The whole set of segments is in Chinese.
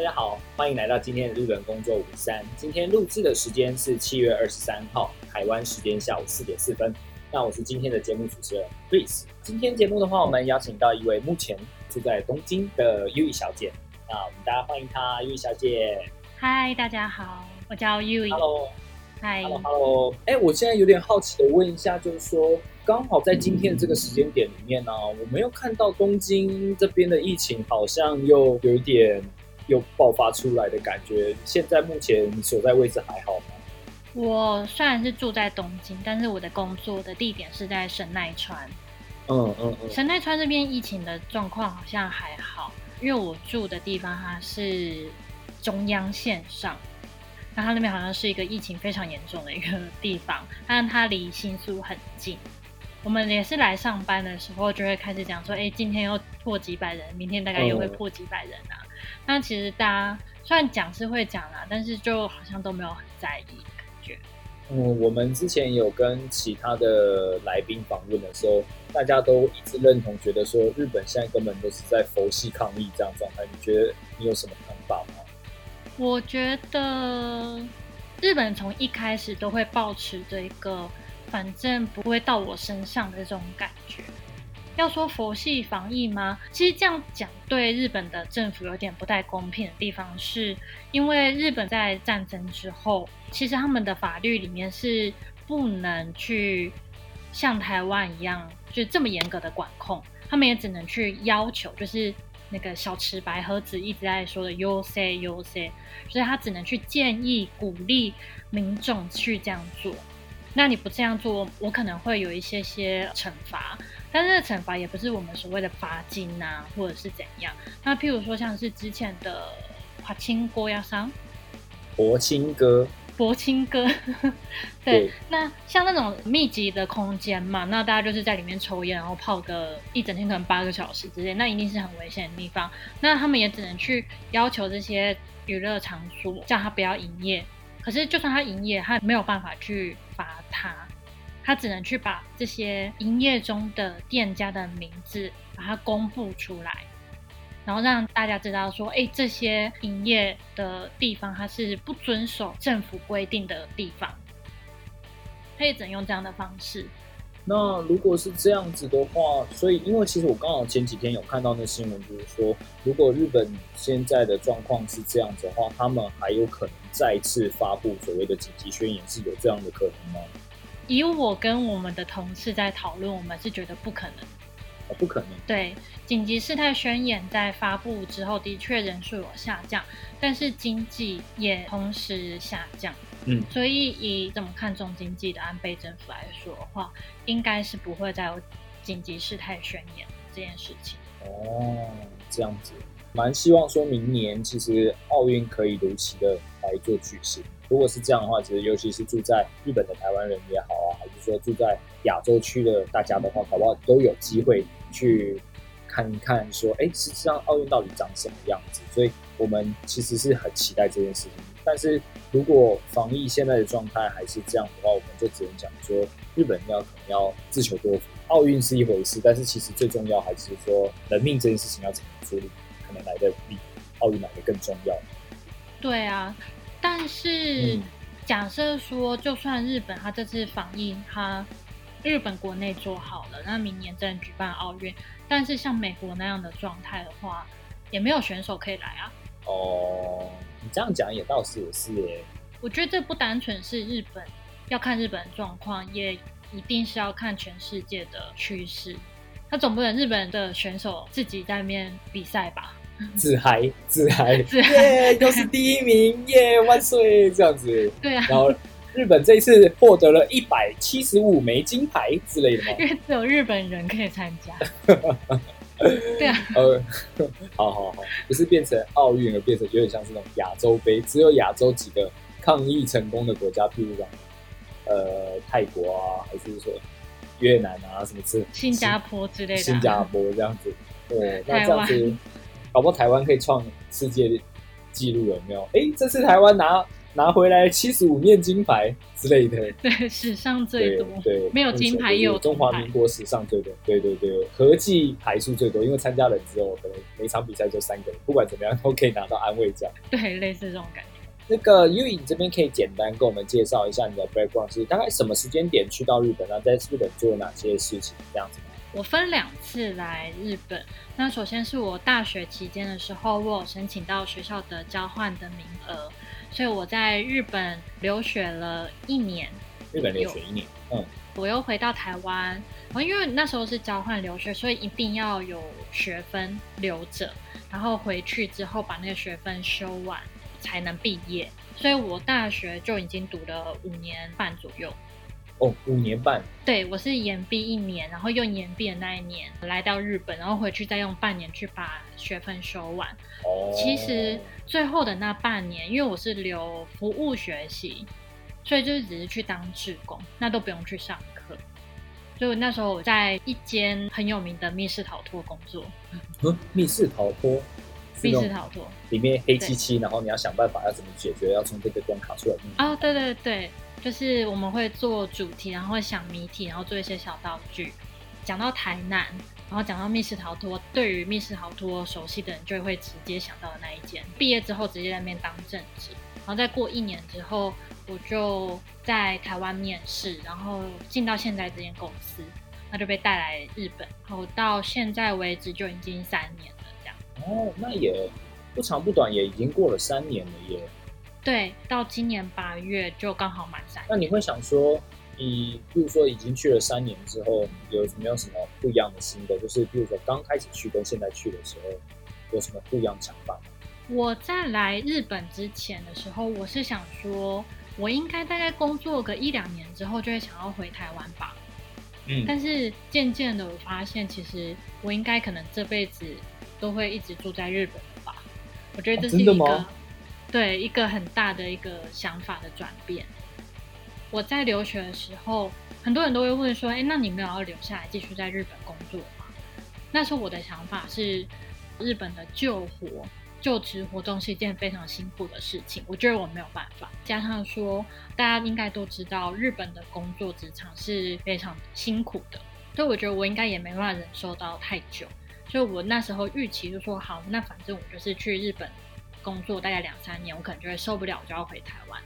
大家好，欢迎来到今天的日本工作五三。今天录制的时间是七月二十三号，台湾时间下午四点四分。那我是今天的节目主持人 Chris。今天节目的话，我们邀请到一位目前住在东京的 U 小姐。那我们大家欢迎她，U 小姐。嗨，大家好，我叫 U。Hello。嗨 Hello Hello。哎，我现在有点好奇的问一下，就是说，刚好在今天这个时间点里面呢、我没有看到东京这边的疫情好像又有一点又爆发出来的感觉。现在目前你所在位置还好吗？我虽然是住在东京，但是我的工作的地点是在神奈川。嗯嗯嗯。神奈川这边疫情的状况好像还好，因为我住的地方它是中央线上，那它那边好像是一个疫情非常严重的一个地方，但它离新宿很近。我们也是来上班的时候就会开始讲说，哎，今天又破几百人，明天大概又会破几百人啊。那其实大家虽然讲是会讲啦，但是就好像都没有很在意的感觉。嗯，我们之前有跟其他的来宾访问的时候，大家都一致认同，觉得说日本现在根本都是在佛系抗议这样状态。你觉得你有什么看法吗？我觉得日本从一开始都会保持着一个反正不会到我身上的这种感觉。要说佛系防疫吗？其实这样讲对日本的政府有点不太公平的地方，是因为日本在战争之后，其实他们的法律里面是不能去像台湾一样，就这么严格的管控，他们也只能去要求，就是那个小池白和子一直在说的 “you say you say”，所以他只能去建议、鼓励民众去这样做。那你不这样做，我可能会有一些些惩罚，但是惩罚也不是我们所谓的罚金啊，或者是怎样。那譬如说像是之前的华清锅鸭商、博清哥，博清哥，对，那像那种密集的空间嘛，那大家就是在里面抽烟，然后泡个一整天，可能八个小时之类，那一定是很危险的地方。那他们也只能去要求这些娱乐场所叫他不要营业。可是，就算他营业，他没有办法去罚他，他只能去把这些营业中的店家的名字把它公布出来，然后让大家知道说，哎，这些营业的地方它是不遵守政府规定的地方，他也只能用这样的方式。那如果是这样子的话，所以因为其实我刚好前几天有看到那新闻，就是说，如果日本现在的状况是这样子的话，他们还有可能再次发布所谓的紧急宣言，是有这样的可能吗？以我跟我们的同事在讨论，我们是觉得不可能。哦，不可能。对，紧急事态宣言在发布之后，的确人数有下降，但是经济也同时下降。嗯，所以以怎么看重经济的安倍政府来说的话，应该是不会再有紧急事态宣言这件事情。哦，这样子，蛮希望说明年其实奥运可以如期的来做举行。如果是这样的话，其实尤其是住在日本的台湾人也好啊，还是说住在亚洲区的大家的话，搞不好都有机会去看一看，说，哎，实际上奥运到底长什么样子？所以我们其实是很期待这件事情。但是如果防疫现在的状态还是这样的话，我们就只能讲说，日本要可能要自求多福。奥运是一回事，但是其实最重要还是说人命这件事情要怎么处理，可能来的比奥运来的更重要。对啊，但是、嗯假设说，就算日本它这次防疫，它日本国内做好了，那明年真的举办奥运，但是像美国那样的状态的话，也没有选手可以来啊。哦，你这样讲也倒是也是耶。我觉得这不单纯是日本要看日本的状况，也一定是要看全世界的趋势。他总不能日本的选手自己在那边比赛吧？自嗨自嗨，耶，又是第一名，耶，万岁，这样子。对啊，然后日本这一次获得了一百七十五枚金牌之类的吗？因为只有日本人可以参加。对啊，呃，好好好，不是变成奥运，而变成有点像是那种亚洲杯，只有亚洲几个抗疫成功的国家，譬如讲，呃，泰国啊，还是说越南啊，什么之新加坡之类的，新加坡这样子，对，那这样子，搞不好台湾可以创世界纪录有没有？哎，这次台湾拿拿回来七十五面金牌之类的，对，史上最多，对，没有金牌也有中华民国史上最多，对对对，合计牌数最多，因为参加人之后可能每场比赛就三个人，不管怎么样 都可以拿到安慰奖。对，类似这种感觉。那个 U 影这边可以简单跟我们介绍一下你的 background 是大概什么时间点去到日本，然后在日本做了哪些事情，这样子吗？我分两次来日本。那首先是我大学期间的时候，我有申请到学校的交换的名额，所以我在日本留学了一年。日本留学一年，嗯，我又回到台湾，然后因为那时候是交换留学，所以一定要有学分留着，然后回去之后把那个学分修完才能毕业。所以我大学就已经读了五年半左右。哦，五年半，对，我是延毕一年，然后用延毕的那一年来到日本，然后回去再用半年去把学分修完。哦，其实最后的那半年，因为我是留服务学习，所以就是只是去当志工，那都不用去上课。所以我那时候我在一间很有名的密室逃脱工作，嗯，密室逃脱，密室逃脱里面黑漆漆，然后你要想办法要怎么解决，要从这个关卡出来。哦，对对对，就是我们会做主题，然后会想谜题，然后做一些小道具。讲到台南，然后讲到密室逃脱，对于密室逃脱熟悉的人就会直接想到的那一间。毕业之后直接在那边当正职，然后再过一年之后，我就在台湾面试，然后进到现在这间公司，那就被带来日本，然后到现在为止就已经三年了，这样。哦，那也不长不短，也已经过了三年了耶。对，到今年八月就刚好满三。那你会想说，你比如说已经去了三年之后，有没有什么不一样的心得？就是比如说刚开始去跟现在去的时候，有什么不一样的想法吗？我在来日本之前的时候，我是想说，我应该大概工作个一两年之后，就会想要回台湾吧。嗯但是渐渐的，我发现其实我应该可能这辈子都会一直住在日本了吧。我觉得这是哦一个、对一个很大的一个想法的转变。我在留学的时候，很多人都会问说：“哎，那你没有要留下来继续在日本工作吗？”那时候我的想法是，日本的救活、就职活动是一件非常辛苦的事情，我觉得我没有办法。加上说，大家应该都知道，日本的工作职场是非常辛苦的，所以我觉得我应该也没办法忍受到太久。所以我那时候预期就说，好，那反正我就是去日本工作大概两三年，我可能就会受不了，我就要回台湾。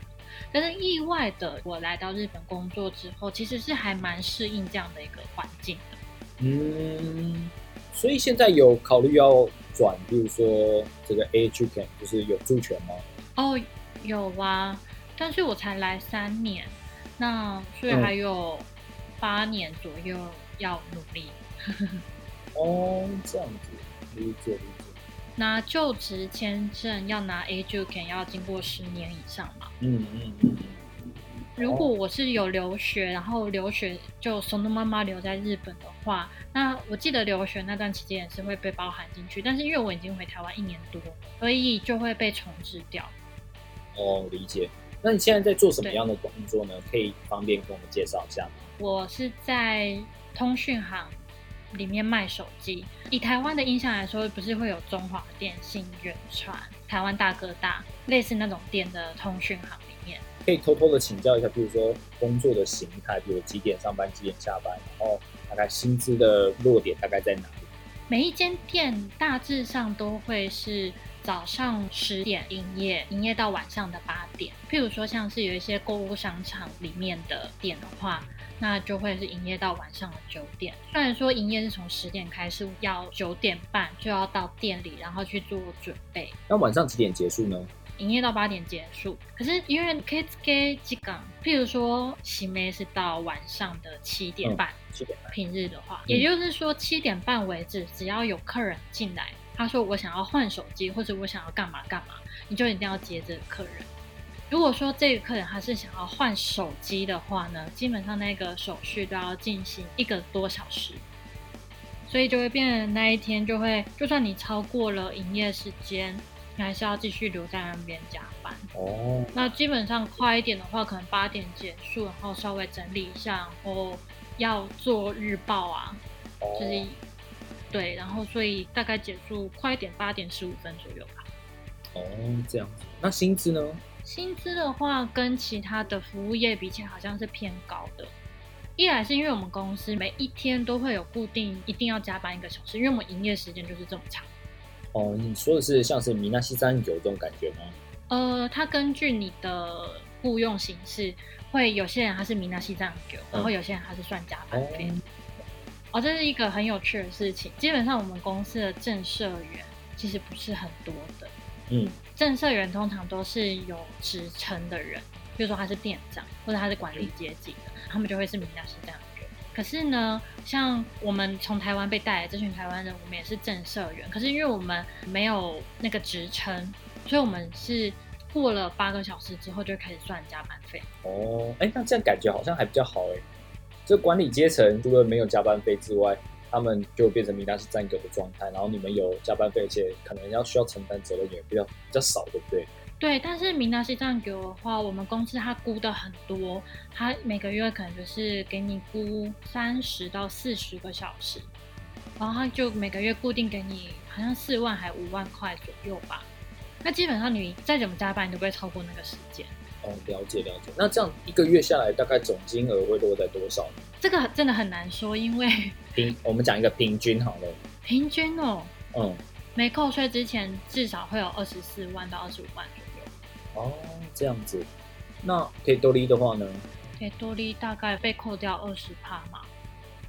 但是意外的，我来到日本工作之后，其实是还蛮适应这样的一个环境的。嗯，所以现在有考虑要转，比如说这个 A 区权，就是有助权吗？哦，有啊，但是我才来三年，那所以嗯还有八年左右要努力。哦，这样子，理解理解。拿就职签证要拿 A 就肯要经过十年以上嘛。嗯嗯嗯。如果我是有留学，然后留学就松东妈妈留在日本的话，那我记得留学那段期间也是会被包含进去，但是因为我已经回台湾一年多，所以就会被重置掉。哦，理解。那你现在在做什么对样的工作呢？可以方便跟我们介绍一下吗？我是在通讯行里面卖手机。以台湾的印象来说，不是会有中华电信、远传、台湾大哥大类似那种店的通讯行里面。可以偷偷的请教一下，比如说工作的形态，比如几点上班，几点下班，然后大概薪资的落点大概在哪里？每一间店大致上都会是早上十点营业，营业到晚上的八点。譬如说，像是有一些购物商场里面的店的话，那就会是营业到晚上的九点。虽然说营业是从十点开始，要九点半就要到店里，然后去做准备。那晚上几点结束呢？营业到八点结束，可是因为 k i d s g 几港，譬如说喜妹是到晚上的七点半，七点半。平日的话，嗯也就是说七点半为止，只要有客人进来，他说我想要换手机，或者我想要干嘛干嘛，你就一定要接这个客人。如果说这个客人他是想要换手机的话呢，基本上那个手续都要进行一个多小时。所以就会变成那一天就会，就算你超过了营业时间，你还是要继续留在那边加班。哦，那基本上快一点的话，可能八点结束，然后稍微整理一下，然后要做日报啊，哦就是对，然后所以大概结束快一点，八点十五分左右吧。哦，这样子。那薪资呢？薪资的话，跟其他的服务业比起来，好像是偏高的。一来是因为我们公司每一天都会有固定一定要加班一个小时，因为我们营业时间就是这么长。哦，你说的是像是米纳西三九这种感觉吗？呃，它根据你的雇佣形式，会有些人他是米纳西藏九，然后有些人他是算加班费。哦，这是一个很有趣的事情。基本上我们公司的正社员其实不是很多的，嗯，正社员通常都是有职称的人，比如说他是店长或者他是管理阶级的，他们就会是米纳西藏九。可是呢，像我们从台湾被带来这群台湾人，我们也是正社员，可是因为我们没有那个职称，所以我们是过了八个小时之后就开始算加班费。哦，哎，那这样感觉好像还比较好哎。这管理阶层除了没有加班费之外，他们就变成名单是占狗的状态，然后你们有加班费，而且可能要需要承担责任也比较比较少，对不对？对，但是名单是占给我的话，我们公司它估的很多，它每个月可能就是给你估三十到四十个小时，然后它就每个月固定给你好像四万还五万块左右吧。那基本上你再怎么加班，你都不会超过那个时间。哦，了解了解。那这样一个月下来，大概总金额会落在多少呢？这个真的很难说，因为平，我们讲一个平均好了。平均哦，嗯，没扣税之前至少会有二十四万到二十五万左右。哦，这样子。那可以多利的话呢？可以多利大概被扣掉二十趴嘛，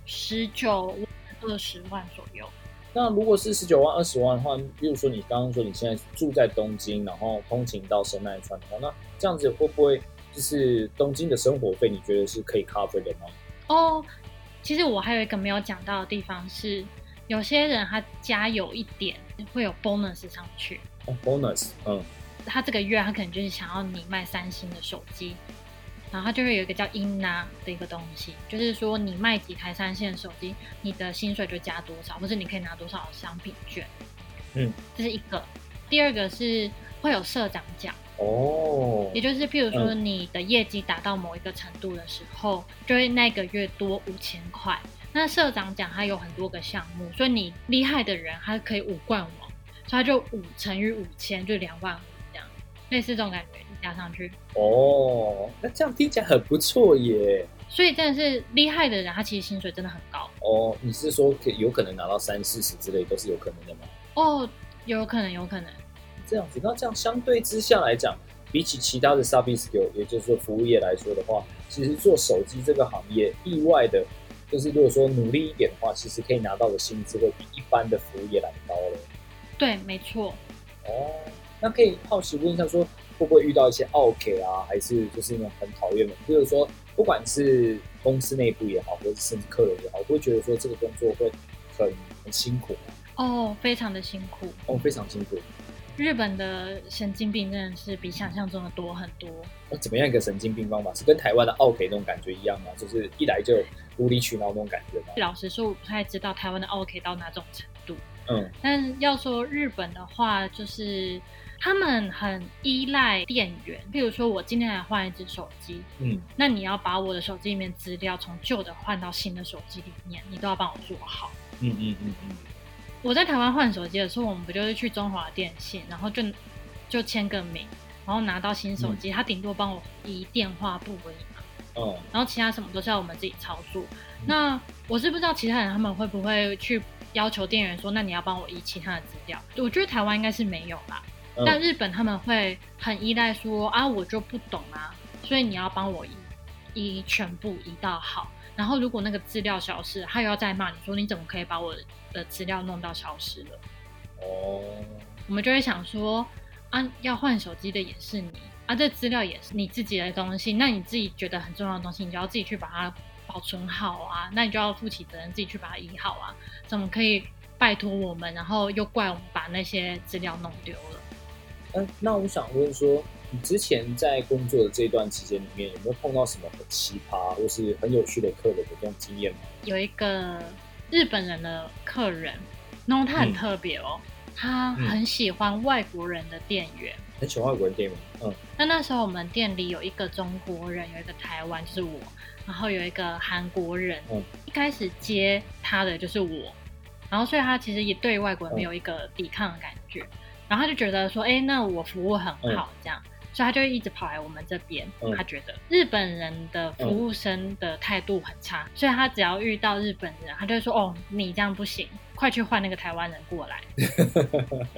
十九二十万左右。那如果是十九万、二十万的话，比如说你刚刚说你现在住在东京，然后通勤到神奈川的话，那这样子会不会就是东京的生活费？你觉得是可以 cover 的吗？哦，其实我还有一个没有讲到的地方是，有些人他加有一点会有 bonus 上去。哦，bonus，嗯，他这个月他可能就是想要你卖三星的手机，然后它就会有一个叫 INA 的一个东西，就是说你卖几台三线手机，你的薪水就加多少，或是你可以拿多少商品券。嗯，这是一个。第二个是会有社长奖。哦，也就是譬如说你的业绩达到某一个程度的时候，就会那个月多五千块。那社长奖它有很多个项目，所以你厉害的人他可以五冠王，所以他就五乘以五千就两万五这样，类似这种感觉加上去。哦，那这样听起来很不错耶。所以真的是厉害的人，他其实薪水真的很高。哦，你是说可有可能拿到三四十之类都是有可能的吗？哦，有可能，有可能。这样子，那这样相对之下来讲，比起其他的 service 也就是说服务业来说的话，其实做手机这个行业，意外的，就是如果说努力一点的话，其实可以拿到的薪资会比一般的服务业来高了。对，没错。哦，那可以好奇问一下，说会不会遇到一些 OK 啊，还是就是那种很讨厌的？就是说，不管是公司内部也好，或者甚至客人也好，会觉得说这个工作会很很辛苦？哦，非常的辛苦。哦，非常辛苦。日本的神经病真的是比想象中的多很多。那怎么样一个神经病方法？是跟台湾的奥 K 那种感觉一样吗？就是一来就无理取闹那种感觉吗？老实说，我不太知道台湾的奥 K 到哪种程度。嗯，但要说日本的话，就是他们很依赖店员。譬如说我今天来换一只手机，嗯，那你要把我的手机里面资料从旧的换到新的手机里面，你都要帮我做好。嗯嗯嗯嗯。我在台湾换手机的时候，我们不就是去中华电信，然后就就签个名，然后拿到新手机，他顶多帮我移电话簿而已嘛。哦。然后其他什么都是要我们自己操作。那我是不知道其他人他们会不会去要求店员说，那你要帮我移其他的资料？我觉得台湾应该是没有啦。但日本他们会很依赖说啊，我就不懂啊，所以你要帮我移移全部移到好。然后如果那个资料消失，他又要再骂你说你怎么可以把我的资料弄到消失了？哦，我们就会想说啊，要换手机的也是你啊，这资料也是你自己的东西，那你自己觉得很重要的东西，你就要自己去把它保存好啊，那你就要负起责任，自己去把它移好啊，怎么可以拜托我们，然后又怪我们把那些资料弄丢了？嗯，那我想问说。你之前在工作的这段期间里面，有没有碰到什么很奇葩或是很有趣的客人的这种经验吗？有一个日本人的客人，然后他很嗯特别哦，他很喜欢外国人的店员。很喜欢外国人店员，嗯那那时候我们店里有一个中国人，有一个台湾就是我，然后有一个韩国人。嗯。一开始接他的就是我，然后所以他其实也对外国人没有一个抵抗的感觉，然后他就觉得说，哎，那我服务很好，这样。所以他就一直跑来我们这边，嗯。他觉得。日本人的服务生的态度很差，所以他只要遇到日本人，他就会说：“哦，你这样不行，快去换那个台湾人过来。”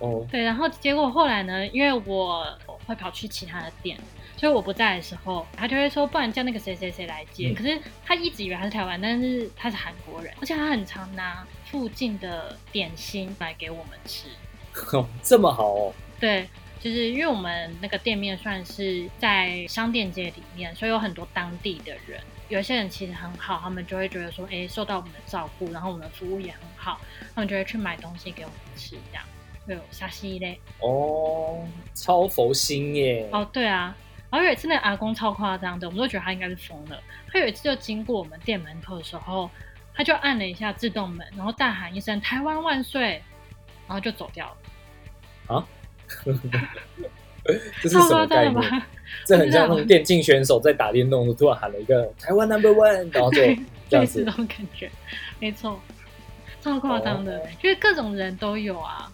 哦，对，然后结果后来呢，因为我会跑去其他的店，所以我不在的时候，他就会说，不然叫那个谁谁谁来接。嗯可是他一直以为他是台湾，但是他是韩国人，而且他很常拿附近的点心来给我们吃。这么好哦，对，就是因为我们那个店面算是在商店街里面，所以有很多当地的人。有些人其实很好，他们就会觉得说，哎，受到我们的照顾，然后我们的服务也很好，他们就会去买东西给我们吃，这样。就有沙西嘞。哦，超佛心耶，哦，对啊。然后有一次那个阿公超夸张的，我们都觉得他应该是疯了。他有一次就经过我们店门口的时候，他就按了一下自动门，然后大喊一声“台湾万岁”，然后就走掉了。啊 这是什么概念？这很像那种电竞选手在打电动，突然喊了一个台湾 Number One，然后就对，这样子这。种感觉，没错，超夸张的，哦因为各种人都有啊。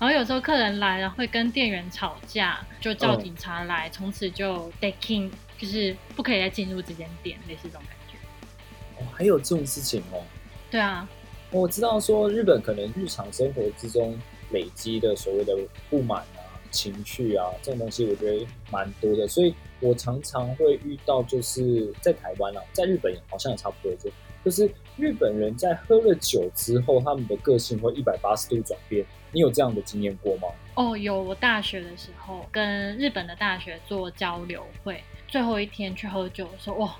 然后有时候客人来了会跟店员吵架，就叫嗯警察来，从此就 d e k i n g 就是不可以再进入这间店，类似这种感觉。哦，还有这种事情哦。对啊，我知道说日本可能日常生活之中累积的所谓的不满啊、情绪啊这种东西，我觉得蛮多的。所以我常常会遇到，就是在台湾啊，在日本好像也差不多这，就是日本人在喝了酒之后，他们的个性会一百八十度转变。你有这样的经验过吗？哦，有我大学的时候跟日本的大学做交流会，最后一天去喝酒的时候，哇，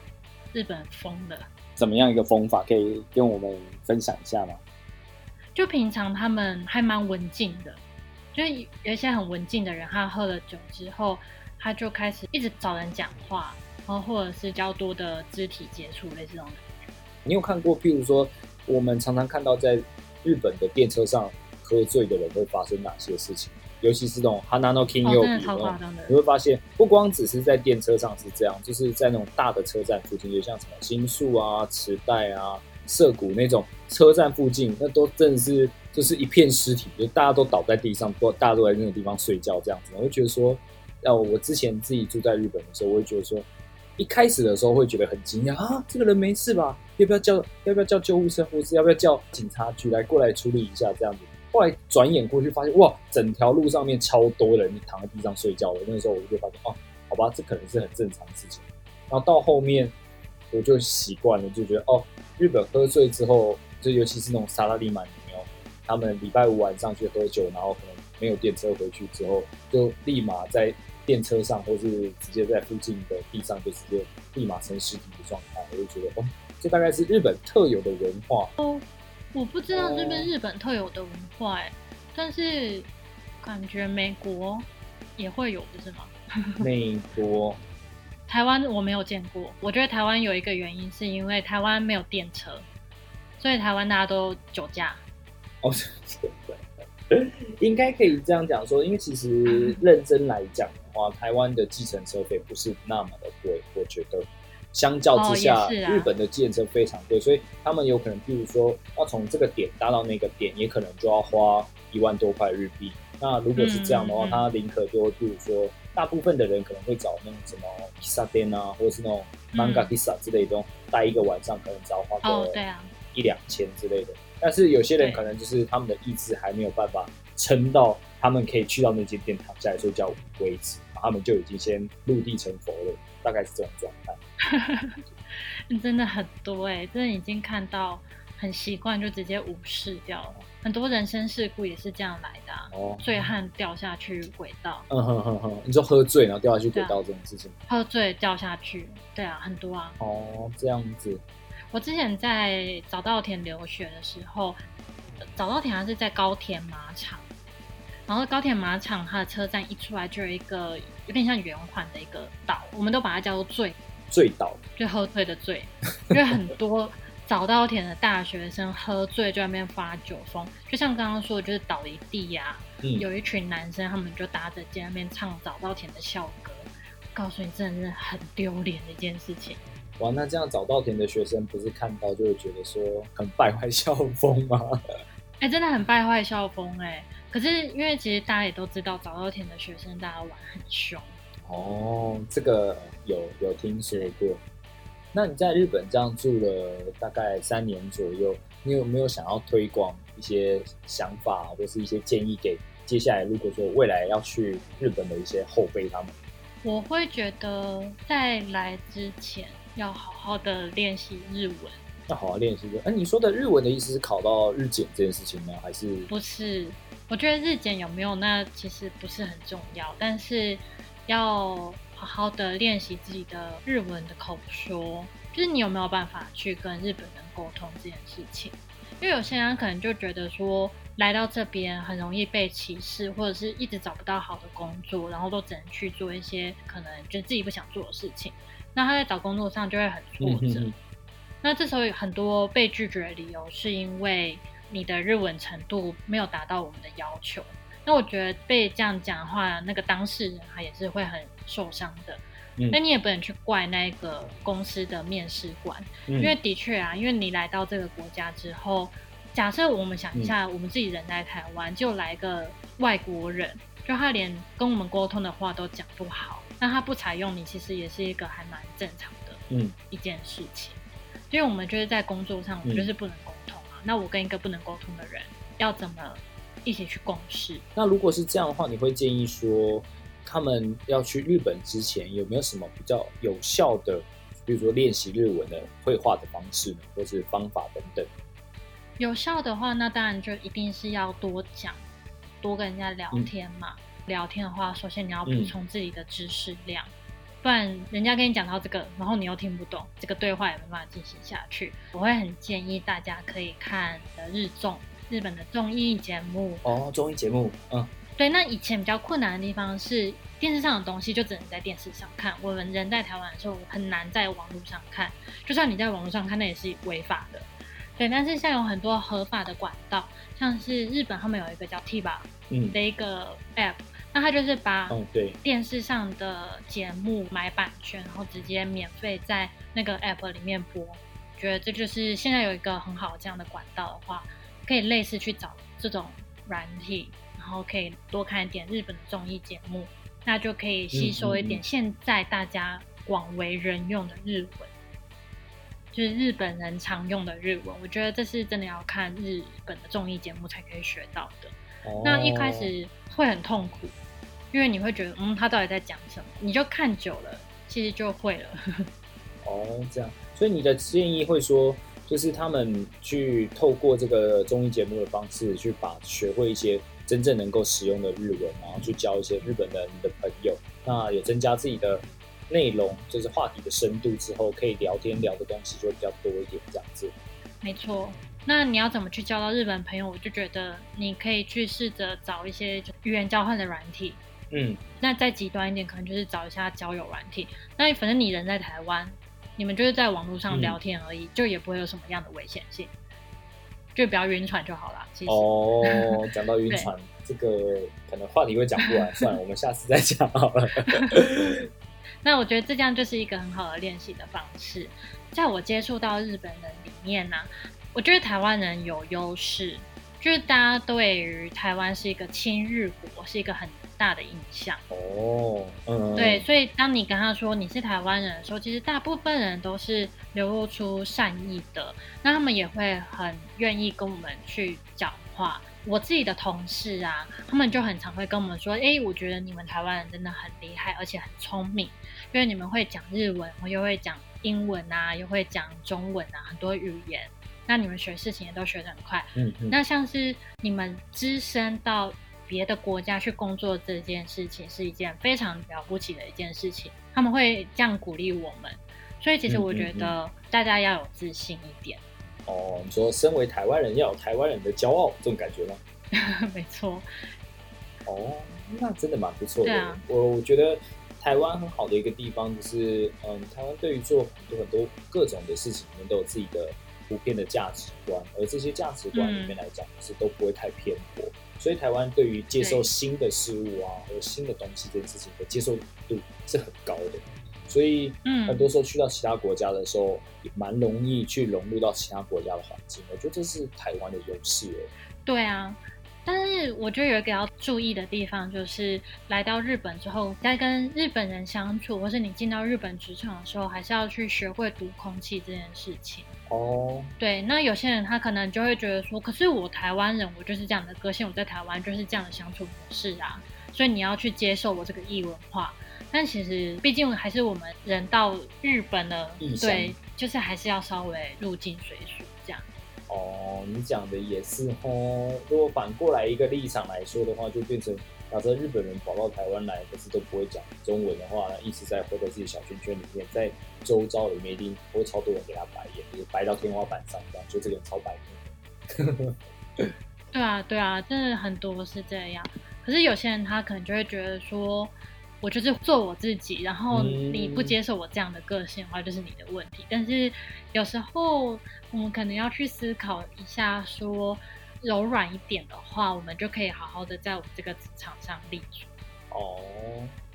日本疯了。怎么样一个疯法可以跟我们分享一下吗？就平常他们还蛮文静的，就是有一些很文静的人，他喝了酒之后，他就开始一直找人讲话，然后或者是较多的肢体接触，类似这种的。你有看过，譬如说，我们常常看到在日本的电车上喝醉的人会发生哪些事情？尤其是这种 Hanano King 哦，又真的超夸张的你。会发现，不光只是在电车上是这样，就是在那种大的车站附近，就像什么新宿啊、池袋啊、涩谷那种车站附近，那都真的是就是一片尸体，就大家都倒在地上，都大家都在那个地方睡觉这样子。我会觉得说，呃，我之前自己住在日本的时候，我会觉得说，一开始的时候会觉得很惊讶啊，这个人没事吧？要不要叫要不要叫救护车，或是要不要叫警察局来过来处理一下这样子？后来转眼过去，发现哇，整条路上面超多人躺在地上睡觉的。那时候我就发现，哦，好吧，这可能是很正常的事情。然后到后面我就习惯了，就觉得哦，日本喝醉之后，就尤其是那种沙拉利曼有没有？他们礼拜五晚上去喝酒，然后可能没有电车回去之后，就立马在电车上，或是直接在附近的地上就直接立马成尸体的状态。我就觉得哦，这大概是日本特有的文化。哦我不知道这边哦日本特有的文化，哎，但是感觉美国也会有，不是吗？美 国台湾我没有见过，我觉得台湾有一个原因是因为台湾没有电车，所以台湾大家都酒驾。哦，应该可以这样讲说，因为其实 认真来讲的话，台湾的计程车费不是那么的贵，我觉得。相较之下，哦啊日本的计程车非常贵，所以他们有可能，譬如说要从这个点搭到那个点，也可能就要花一万多块日币。那如果是这样的话，他宁可就会，譬如说，大部分的人可能会找那种什么披萨店啊，或者是那种 manga 嗯 pizza 之类的，待一个晚上可能只要花哦，个一两千之类的。但是有些人可能就是他们的意志还没有办法撑到他们可以去到那间店躺下来睡觉为止，他们就已经先入地成佛了，大概是这种状态。真的很多哎、真的已经看到很习惯，就直接无视掉了。很多人生事故也是这样来的、啊，哦，醉汉掉下去轨道，嗯哼哼哼，你说喝醉然后掉下去轨道这种事情，喝醉掉下去，对啊，很多啊。哦，这样子，我之前在早稻田留学的时候，早稻田还是在高田马场，然后高田马场它的车站一出来就有一个有点像圆环的一个岛，我们都把它叫做醉，醉岛，就喝醉的醉，因为很多早稻田的大学生喝醉就在那边发酒疯，就像刚刚说的，就是倒一地呀、嗯，有一群男生，他们就搭着肩那边唱早稻田的校歌，告诉你真的是很丢脸的一件事情。哇，那这样早稻田的学生不是看到就会觉得说很败坏校风吗？哎、真的很败坏校风哎、可是因为其实大家也都知道，早稻田的学生大家玩很凶。哦，这个有有听说过。那你在日本这样住了大概三年左右，你有没有想要推广一些想法或是一些建议给接下来如果说未来要去日本的一些后辈他们？我会觉得在来之前要好好的练习日文，要好好练习的。哎、你说的日文的意思是考到日检这件事情吗？还是不是？我觉得日检有没有那其实不是很重要，但是要好好的练习自己的日文的口说，就是你有没有办法去跟日本人沟通这件事情。因为有些人可能就觉得说来到这边很容易被歧视，或者是一直找不到好的工作，然后都只能去做一些可能就自己不想做的事情，那他在找工作上就会很挫折。嗯哼那这时候有很多被拒绝的理由是因为你的日文程度没有达到我们的要求。那我觉得被这样讲的话，那个当事人他也是会很受伤的。嗯那你也不能去怪那个公司的面试官，因因为的确啊，因为你来到这个国家之后，假设我们想一下，我们自己人在台湾，就来个外国人，就他连跟我们沟通的话都讲不好，那他不采用你，其实也是一个还蛮正常的嗯一件事情。因为我们就是在工作上，我们嗯就是不能沟通啊。那我跟一个不能沟通的人，要怎么一起去共事？那如果是这样的话，你会建议说，他们要去日本之前，有没有什么比较有效的，比如说练习日文的绘画的方式呢，或是方法等等？有效的话，那当然就一定是要多讲，多跟人家聊嗯天嘛。聊天的话，首先你要补充自己的知识量，不然人家跟你讲到这个，然后你又听不懂，这个对话也没办法进行下去。我会很建议大家可以看呃日综，日本的综艺节目。哦，综艺节目，嗯对，那以前比较困难的地方是电视上的东西就只能在电视上看，我们人在台湾的时候很难在网络上看，就算你在网络上看，那也是违法的。对，但是现在有很多合法的管道，像是日本他们有一个叫 TVer 嗯，的一个 app，那他就是把电视上的节目买版权，然后直接免费在那个 app 里面播。觉得这就是现在有一个很好这样的管道的话，可以类似去找这种软体，然后可以多看一点日本的综艺节目，那就可以吸收一点现在大家广为人用的日文。就是日本人常用的日文，我觉得这是真的要看日本的综艺节目才可以学到的。哦那一开始会很痛苦，因为你会觉得，嗯，他到底在讲什么？你就看久了，其实就会了。哦这样，所以你的建议会说，就是他们去透过这个综艺节目的方式，去把学会一些真正能够使用的日文，然后去交一些日本人的朋友，那也增加自己的内容，就是话题的深度之后，可以聊天聊的东西就会比较多一点，这样子。没错。那你要怎么去交到日本朋友？我就觉得你可以去试着找一些就语言交换的软体。嗯，那再极端一点，可能就是找一下交友软体。那反正你人在台湾，你们就是在网络上聊天而已，就也不会有什么样的危险性，就不要晕船就好了。其实，哦，讲到晕船，这个可能话题会讲不完，算了，我们下次再讲好了。那我觉得这样就是一个很好的练习的方式。在我接触到日本人里面呢、我觉得台湾人有优势，就是大家对于台湾是一个亲日国，是一个很大的印象。哦，嗯，对，，所以当你跟他说你是台湾人的时候，其实大部分人都是流露出善意的，那他们也会很愿意跟我们去讲话。我自己的同事啊，他们就很常会跟我们说：“哎，我觉得你们台湾人真的很厉害，而且很聪明，因为你们会讲日文，我又会讲英文啊，又会讲中文啊，很多语言。那你们学事情也都学得很快。嗯嗯，那像是你们只身到别的国家去工作这件事情，是一件非常了不起的一件事情。他们会这样鼓励我们，所以其实我觉得大家要有自信一点。哦，你说身为台湾人要有台湾人的骄傲，这种感觉吗？没错，哦，那真的蛮不错的。啊我我觉得台湾很好的一个地方就是，嗯，台湾对于做很多很多各种的事情，我们都有自己的普遍的价值观，而这些价值观里面来讲，是都不会太偏颇。所以台湾对于接受新的事物啊，和新的东西这件事情的接受度是很高的。所以嗯很多时候去到其他国家的时候，也蛮容易去融入到其他国家的环境。我觉得这是台湾的优势欸对啊，但是我觉得有一个要注意的地方，就是来到日本之后，在跟日本人相处，或是你进到日本职场的时候，还是要去学会读空气这件事情。哦，对，那有些人他可能就会觉得说，可是我台湾人，我就是这样的个性，我在台湾就是这样的相处模式啊，所以你要去接受我这个异文化。但其实，毕竟还是我们人到日本了异，乡对，就是还是要稍微入境随俗。哦，你讲的也是哦。如果反过来一个立场来说的话，就变成假设日本人跑到台湾来，可是都不会讲中文的话，一直在活在自己小圈圈里面，在周遭里面一定会超多人给他白眼，就是白到天花板上这样，就这个人超白目。对啊，对啊，真的很多是这样。可是有些人他可能就会觉得说，我就是做我自己，然后嗯你不接受我这样的个性的话，就是你的问题。但是有时候我们可能要去思考一下说柔软一点的话，我们就可以好好的在我们这个职场上立足，哦，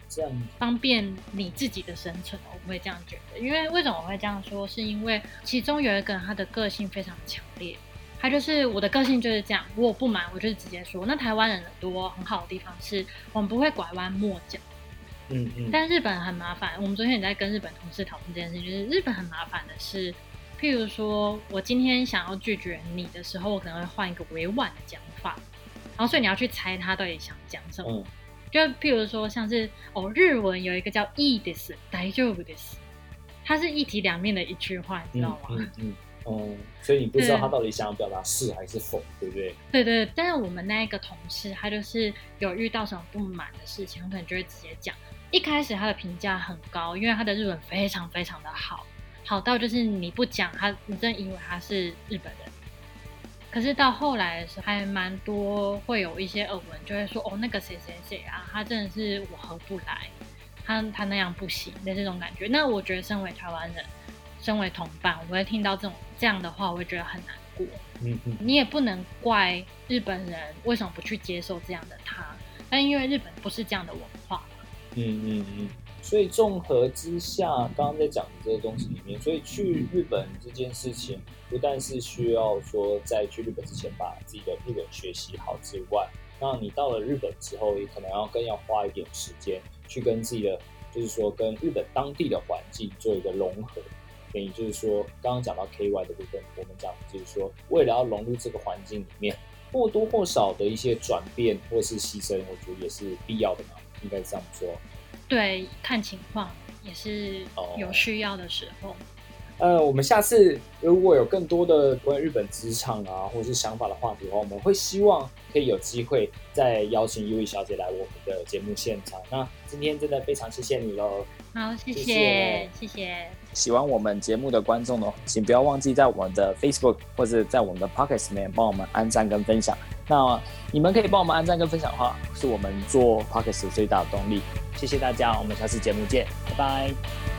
这样方便你自己的生存。我会这样觉得，因为为什么我会这样说？是因为其中有一个人他的个性非常强烈，他就是我的个性就是这样，我有不满我就是直接说。那台湾人很多很好的地方是我们不会拐弯抹角，嗯嗯，但日本很麻烦。我们昨天也在跟日本同事讨论这件事，就是日本很麻烦的是，譬如说我今天想要拒绝你的时候，我可能会换一个委婉的讲法，然后所以你要去猜他到底想讲什么。嗯就譬如说，像是哦，日文有一个叫“いいです”，大丈夫です，它是一体两面的一句话，你知道吗？嗯嗯嗯，哦，所以你不知道对他到底想要表达是还是否，对不对？对对，但是我们那一个同事，他就是有遇到什么不满的事情，他可能就会直接讲。 一开始他的评价很高，因为他的日文非常非常的好，好到就是你不讲他，你真以为他是日本人。可是到后来的时候，还蛮多会有一些耳闻，就会说哦，那个谁谁谁啊，他真的是我合不来，他他那样不行的这种感觉。那我觉得身为台湾人，身为同伴，我会听到这种这样的话，我会觉得很难过。嗯嗯你也不能怪日本人为什么不去接受这样的他，但因为日本不是这样的文化嘛，嗯嗯嗯。所以综合之下，刚刚在讲的这个东西里面，所以去日本这件事情，不但是需要说在去日本之前把自己的日本学习好之外，那你到了日本之后，也可能要更要花一点时间去跟自己的，就是说跟日本当地的环境做一个融合。等于就是说，刚刚讲到 KY 的部分，我们讲就是说，为了要融入这个环境里面，或多或少的一些转变或是牺牲，我觉得也是必要的嘛，应该这样说。对，看情况也是哦有需要的时候。呃，我们下次如果有更多的关于日本职场啊，或者是想法的话题的话，我们会希望可以有机会再邀请 U E 小姐来我们的节目现场。那今天真的非常谢谢你喽！好，谢谢谢谢。喜欢我们节目的观众呢，请不要忘记在我们的 Facebook 或者在我们的 Pocket 里面帮我们按赞跟分享。那你们可以帮我们按赞跟分享的话，是我们做 Pocket 最大的动力。谢谢大家，我们下次节目见，拜拜。